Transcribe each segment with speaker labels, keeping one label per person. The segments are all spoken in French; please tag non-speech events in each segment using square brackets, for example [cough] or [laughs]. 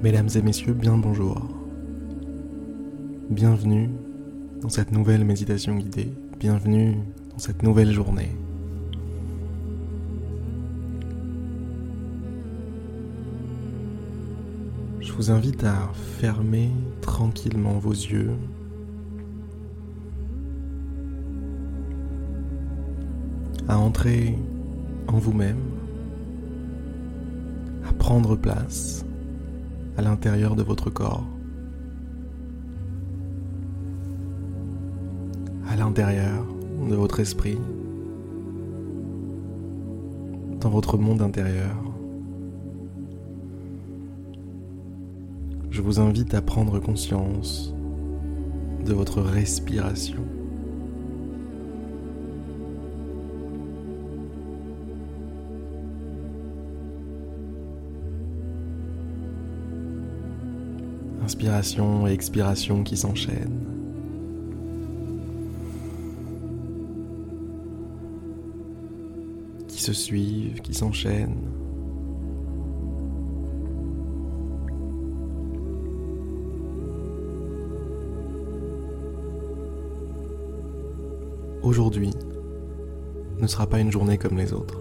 Speaker 1: Mesdames et messieurs, bien bonjour. Bienvenue dans cette nouvelle méditation guidée. Bienvenue dans cette nouvelle journée. Je vous invite à fermer tranquillement vos yeux. À entrer en vous-même. À prendre place à l'intérieur de votre corps, à l'intérieur de votre esprit, dans votre monde intérieur. Je vous invite à prendre conscience de votre respiration. Inspiration et expiration qui s'enchaînent. Qui se suivent, qui s'enchaînent. Aujourd'hui ne sera pas une journée comme les autres.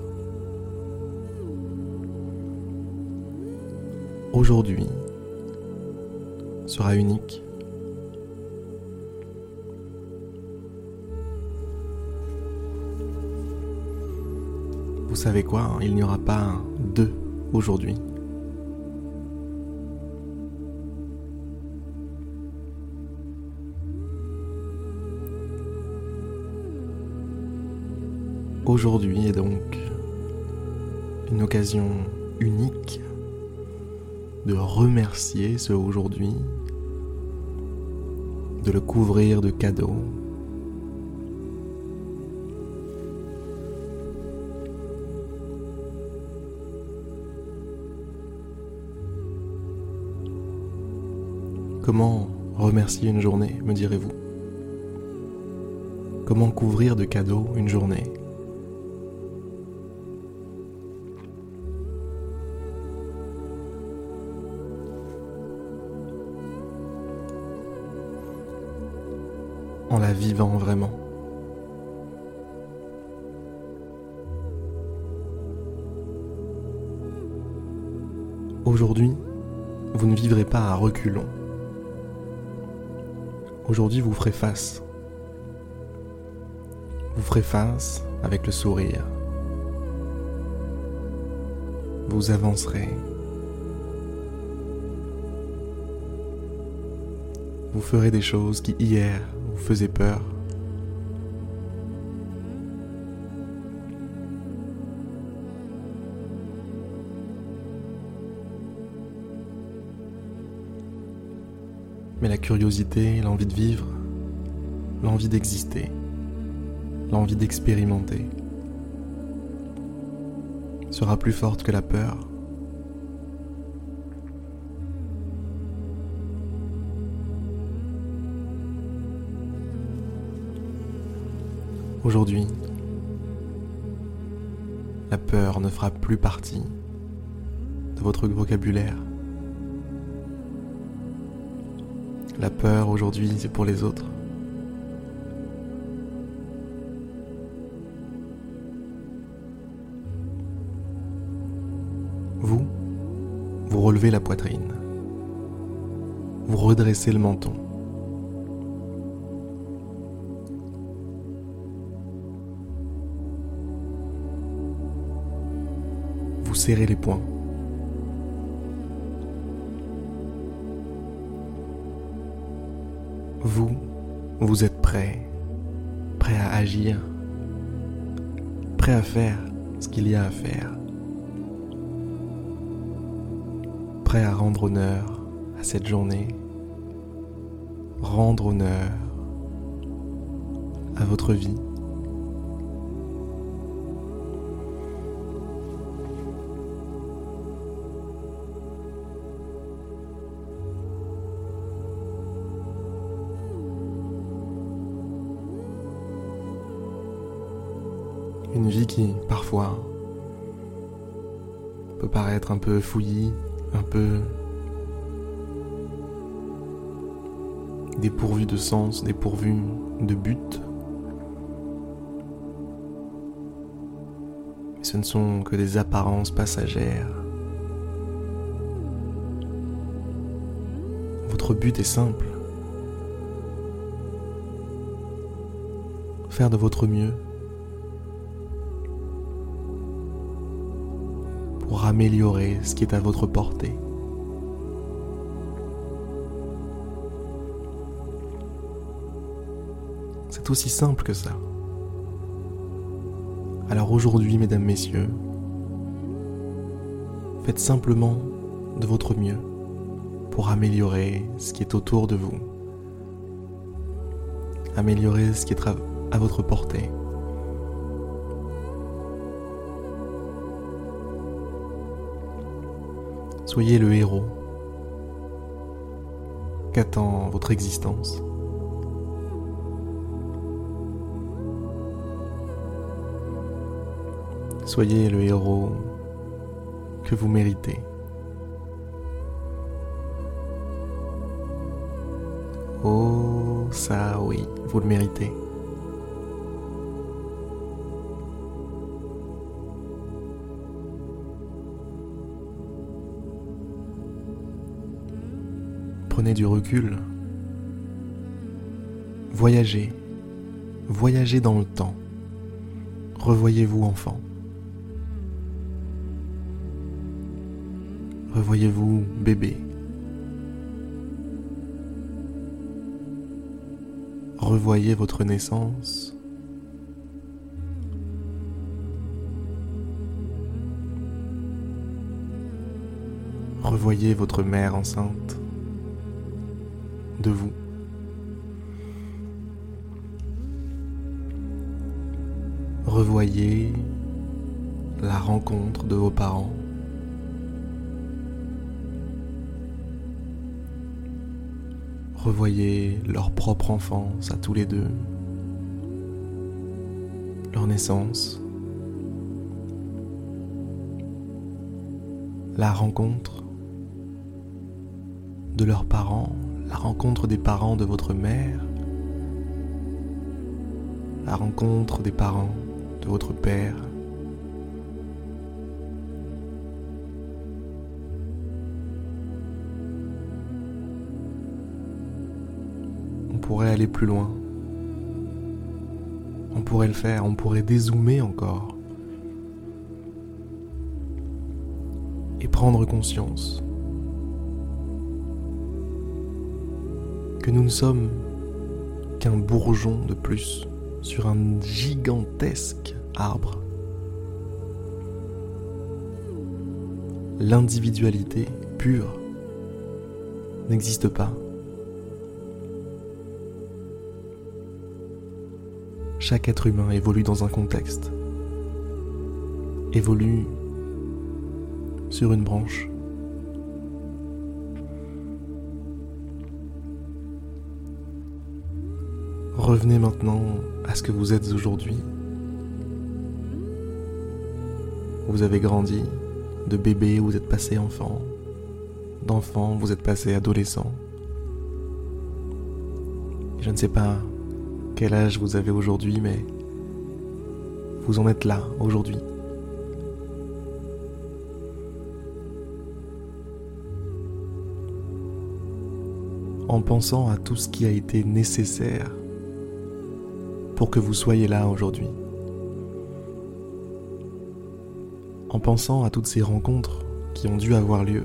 Speaker 1: Aujourd'hui sera unique. Vous savez quoi, hein, il n'y aura pas deux aujourd'hui. Aujourd'hui est donc une occasion unique de remercier ce aujourd'hui, de le couvrir de cadeaux. Comment remercier une journée, me direz-vous? Comment couvrir de cadeaux une journée? Vivant vraiment. Aujourd'hui, vous ne vivrez pas à reculons. Aujourd'hui, vous ferez face. Vous ferez face avec le sourire. Vous avancerez. Vous ferez des choses qui hier vous faisaient peur. Mais la curiosité, l'envie de vivre, l'envie d'exister, l'envie d'expérimenter sera plus forte que la peur Aujourd'hui, la peur ne fera plus partie de votre vocabulaire. La peur aujourd'hui, c'est pour les autres. Vous, vous relevez la poitrine. Vous redressez le menton. Serrer les poings. Vous, vous êtes prêt, prêt à agir, prêt à faire ce qu'il y a à faire, prêt à rendre honneur à cette journée, rendre honneur à votre vie. Une vie qui, parfois, peut paraître un peu fouillie, un peu dépourvu de sens, dépourvu de but. ce ne sont que des apparences passagères. Votre but est simple. Faire de votre mieux améliorer ce qui est à votre portée. C'est aussi simple que ça. Alors aujourd'hui, mesdames, messieurs, faites simplement de votre mieux pour améliorer ce qui est autour de vous, améliorer ce qui est à votre portée. Soyez le héros qu'attend votre existence. Soyez le héros que vous méritez. Oh, ça oui, vous le méritez. Prenez du recul. Voyagez. Voyagez dans le temps. Revoyez-vous enfant. Revoyez-vous bébé. Revoyez votre naissance. Revoyez votre mère enceinte de vous. Revoyez la rencontre de vos parents. revoyez leur propre enfance à tous les deux, leur naissance, la rencontre de leurs parents, la rencontre des parents de votre mère, la rencontre des parents de votre père, pourrait aller plus loin. On pourrait le faire, on pourrait dézoomer encore. Et prendre conscience que nous ne sommes qu'un bourgeon de plus sur un gigantesque arbre. L'individualité pure n'existe pas. Chaque être humain évolue dans un contexte, évolue sur une branche. Revenez maintenant à ce que vous êtes aujourd'hui. Vous avez grandi, de bébé vous êtes passé enfant, d'enfant vous êtes passé adolescent. Je ne sais pas quel âge vous avez aujourd'hui, mais vous en êtes là aujourd'hui. En pensant à tout ce qui a été nécessaire pour que vous soyez là aujourd'hui. En pensant à toutes ces rencontres qui ont dû avoir lieu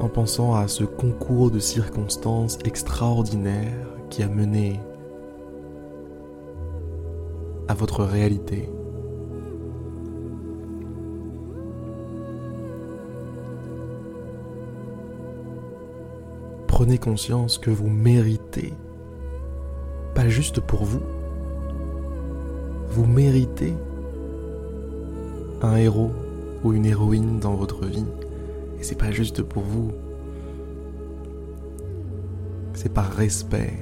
Speaker 1: en pensant à ce concours de circonstances extraordinaires qui a mené à votre réalité. Prenez conscience que vous méritez, pas juste pour vous, vous méritez un héros ou une héroïne dans votre vie et c'est pas juste pour vous. C'est par respect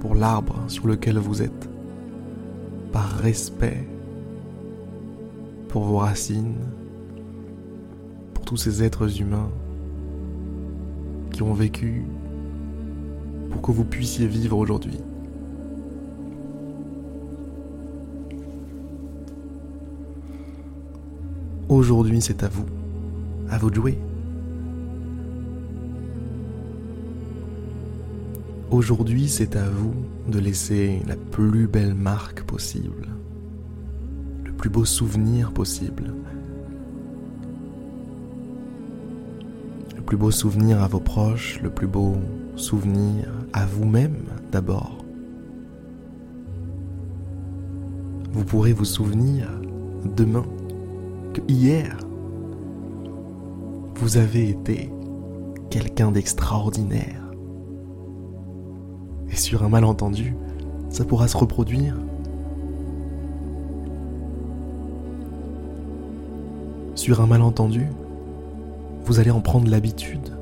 Speaker 1: pour l'arbre sur lequel vous êtes. Par respect pour vos racines, pour tous ces êtres humains ont vécu pour que vous puissiez vivre aujourd'hui. Aujourd'hui, c'est à vous, à vous de jouer. Aujourd'hui, c'est à vous de laisser la plus belle marque possible, le plus beau souvenir possible, plus beau souvenir à vos proches, le plus beau souvenir à vous-même d'abord. Vous pourrez vous souvenir demain que hier, vous avez été quelqu'un d'extraordinaire. Et sur un malentendu, ça pourra se reproduire. Sur un malentendu, vous allez en prendre l'habitude.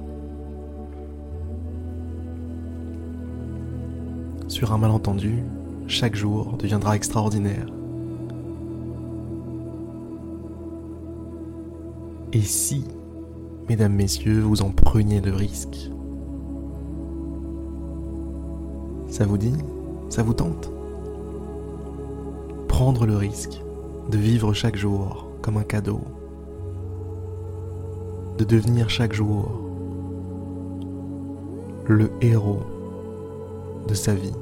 Speaker 1: Sur un malentendu, chaque jour deviendra extraordinaire. Et si, mesdames, messieurs, vous en preniez le risque Ça vous dit Ça vous tente? Prendre le risque de vivre chaque jour comme un cadeau, de devenir chaque jour le héros de sa vie,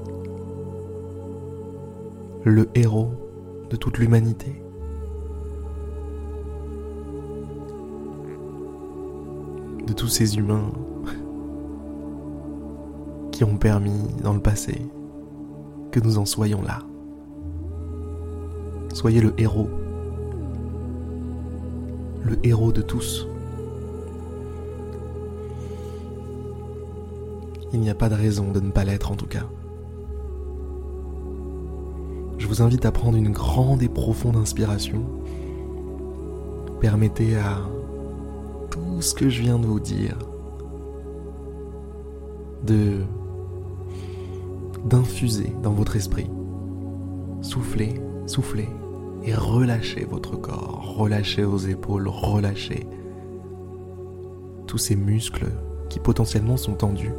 Speaker 1: le héros de toute l'humanité. de tous ces humains [laughs] qui ont permis dans le passé que nous en soyons là. Soyez le héros, le héros de tous. Il n'y a pas de raison de ne pas l'être en tout cas. Je vous invite à prendre une grande et profonde inspiration. Permettez à tout ce que je viens de vous dire, de d'infuser dans votre esprit. Soufflez, soufflez et relâchez votre corps, relâchez vos épaules, relâchez tous ces muscles qui potentiellement sont tendus.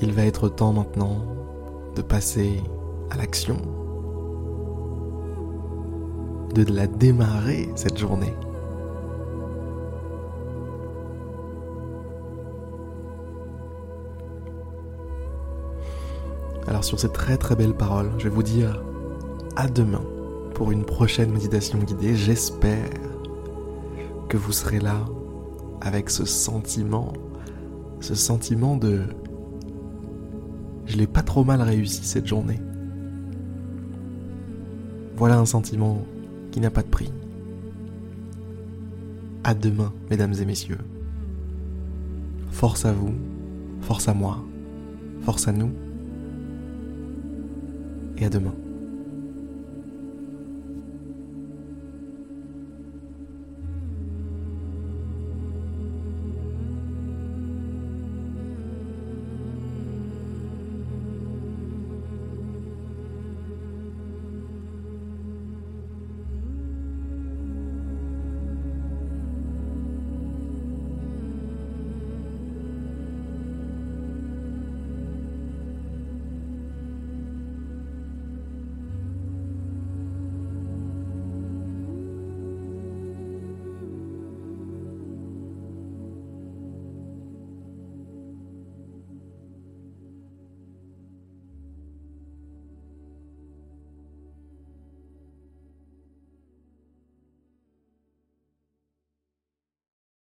Speaker 1: Il va être temps maintenant de passer à l'action, de la démarrer cette journée. Alors sur ces très très belles paroles, je vais vous dire à demain pour une prochaine méditation guidée. J'espère que vous serez là avec ce sentiment, ce sentiment de je l'ai pas trop mal réussi cette journée. Voilà un sentiment qui n'a pas de prix. À demain, mesdames et messieurs. Force à vous, force à moi, force à nous, et à demain.